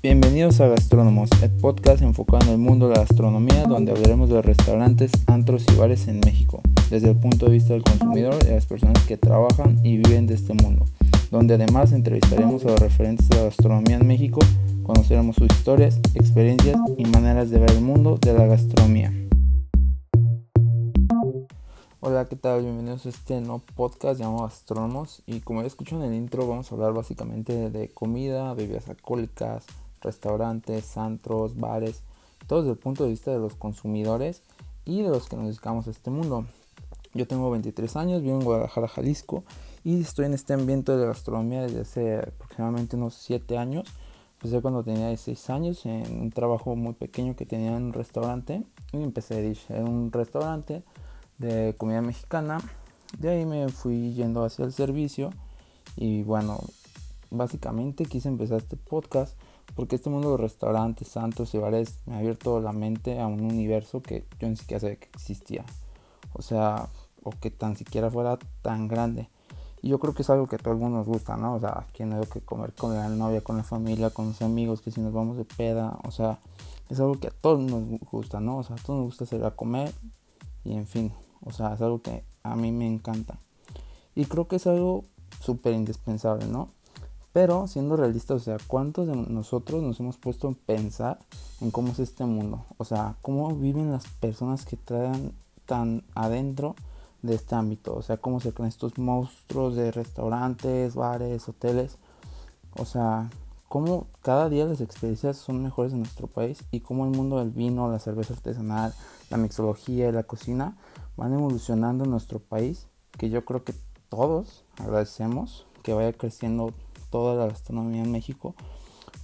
Bienvenidos a Gastrónomos, el podcast enfocado en el mundo de la gastronomía, donde hablaremos de restaurantes, antros y bares en México, desde el punto de vista del consumidor y de las personas que trabajan y viven de este mundo, donde además entrevistaremos a los referentes de la gastronomía en México, conoceremos sus historias, experiencias y maneras de ver el mundo de la gastronomía. Hola, ¿qué tal? Bienvenidos a este nuevo podcast llamado Gastrónomos y como ya escucho en el intro vamos a hablar básicamente de comida, bebidas alcohólicas, restaurantes, antros, bares, todo desde el punto de vista de los consumidores y de los que nos dedicamos a este mundo. Yo tengo 23 años, vivo en Guadalajara, Jalisco y estoy en este ambiente de gastronomía desde hace aproximadamente unos 7 años. Empecé cuando tenía 16 años en un trabajo muy pequeño que tenía en un restaurante y empecé en un restaurante de comida mexicana. De ahí me fui yendo hacia el servicio y bueno, básicamente quise empezar este podcast porque este mundo de restaurantes, santos y bares me ha abierto la mente a un universo que yo ni siquiera sabía que existía. O sea, o que tan siquiera fuera tan grande. Y yo creo que es algo que a todo el mundo nos gusta, ¿no? O sea, quien hay que comer con la novia, con la familia, con los amigos, que si nos vamos de peda, o sea, es algo que a todos nos gusta, ¿no? O sea, a todos nos gusta salir a comer y en fin, o sea, es algo que a mí me encanta. Y creo que es algo súper indispensable, ¿no? Pero siendo realistas, o sea, ¿cuántos de nosotros nos hemos puesto a pensar en cómo es este mundo? O sea, cómo viven las personas que traen tan adentro de este ámbito. O sea, cómo se crean estos monstruos de restaurantes, bares, hoteles. O sea, cómo cada día las experiencias son mejores en nuestro país y cómo el mundo del vino, la cerveza artesanal, la mixología y la cocina van evolucionando en nuestro país, que yo creo que todos agradecemos que vaya creciendo toda la gastronomía en México,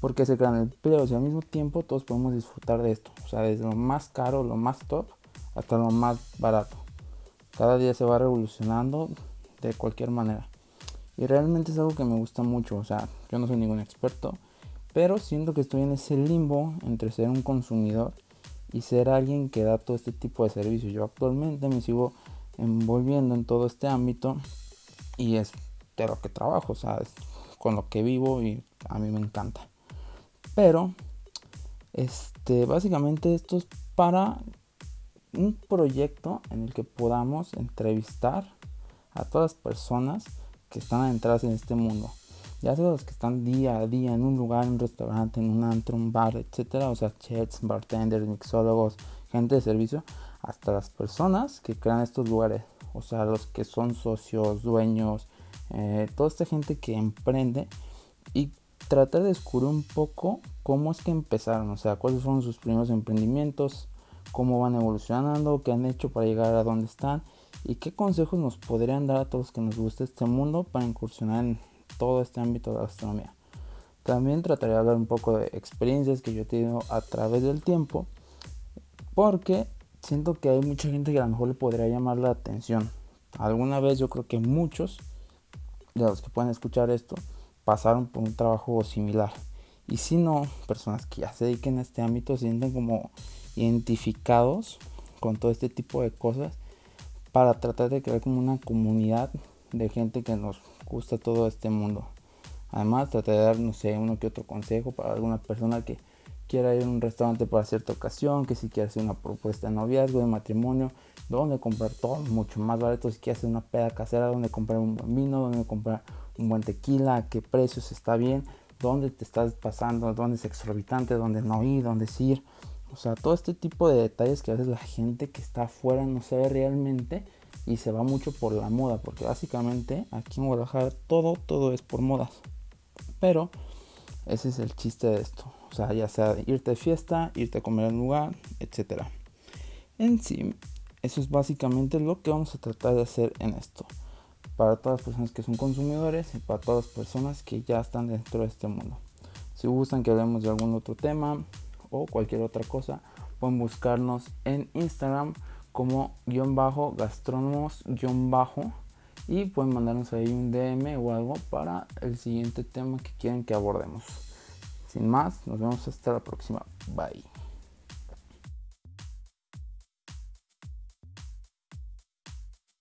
porque se crean empleos y al mismo tiempo todos podemos disfrutar de esto, o sea, desde lo más caro, lo más top, hasta lo más barato. Cada día se va revolucionando de cualquier manera. Y realmente es algo que me gusta mucho, o sea, yo no soy ningún experto, pero siento que estoy en ese limbo entre ser un consumidor y ser alguien que da todo este tipo de servicios. Yo actualmente me sigo envolviendo en todo este ámbito y es de lo que trabajo, o sea, con lo que vivo y a mí me encanta. Pero, este, básicamente esto es para un proyecto en el que podamos entrevistar a todas las personas que están adentradas en este mundo ya sea los que están día a día en un lugar, en un restaurante, en un antro, un bar, etcétera, o sea, chefs, bartenders, mixólogos, gente de servicio, hasta las personas que crean estos lugares, o sea, los que son socios, dueños, eh, toda esta gente que emprende y tratar de descubrir un poco cómo es que empezaron, o sea, cuáles fueron sus primeros emprendimientos, cómo van evolucionando, qué han hecho para llegar a donde están y qué consejos nos podrían dar a todos que nos guste este mundo para incursionar en todo este ámbito de la gastronomía. También trataré de hablar un poco de experiencias que yo he tenido a través del tiempo, porque siento que hay mucha gente que a lo mejor le podría llamar la atención. Alguna vez yo creo que muchos de los que pueden escuchar esto pasaron por un trabajo similar. Y si no, personas que ya se dediquen a este ámbito se sienten como identificados con todo este tipo de cosas para tratar de crear como una comunidad de gente que nos gusta todo este mundo. Además, trataré de dar, no sé, uno que otro consejo para alguna persona que quiera ir a un restaurante para cierta ocasión, que si quiere hacer una propuesta de noviazgo, de matrimonio, donde comprar todo mucho más barato, si quiere hacer una peda casera, donde comprar un buen vino, donde comprar un buen tequila, a qué precios está bien, dónde te estás pasando, dónde es exorbitante, dónde no ir, dónde ir. O sea, todo este tipo de detalles que a veces la gente que está afuera no sabe realmente y se va mucho por la moda, porque básicamente aquí en Guadalajara todo, todo es por modas. Pero ese es el chiste de esto. O sea, ya sea irte de fiesta, irte a comer en lugar, etc. En sí, eso es básicamente lo que vamos a tratar de hacer en esto. Para todas las personas que son consumidores y para todas las personas que ya están dentro de este mundo. Si gustan que hablemos de algún otro tema o cualquier otra cosa, pueden buscarnos en Instagram como guion bajo gastrónomos guion bajo y pueden mandarnos ahí un DM o algo para el siguiente tema que quieren que abordemos. Sin más, nos vemos hasta la próxima. Bye.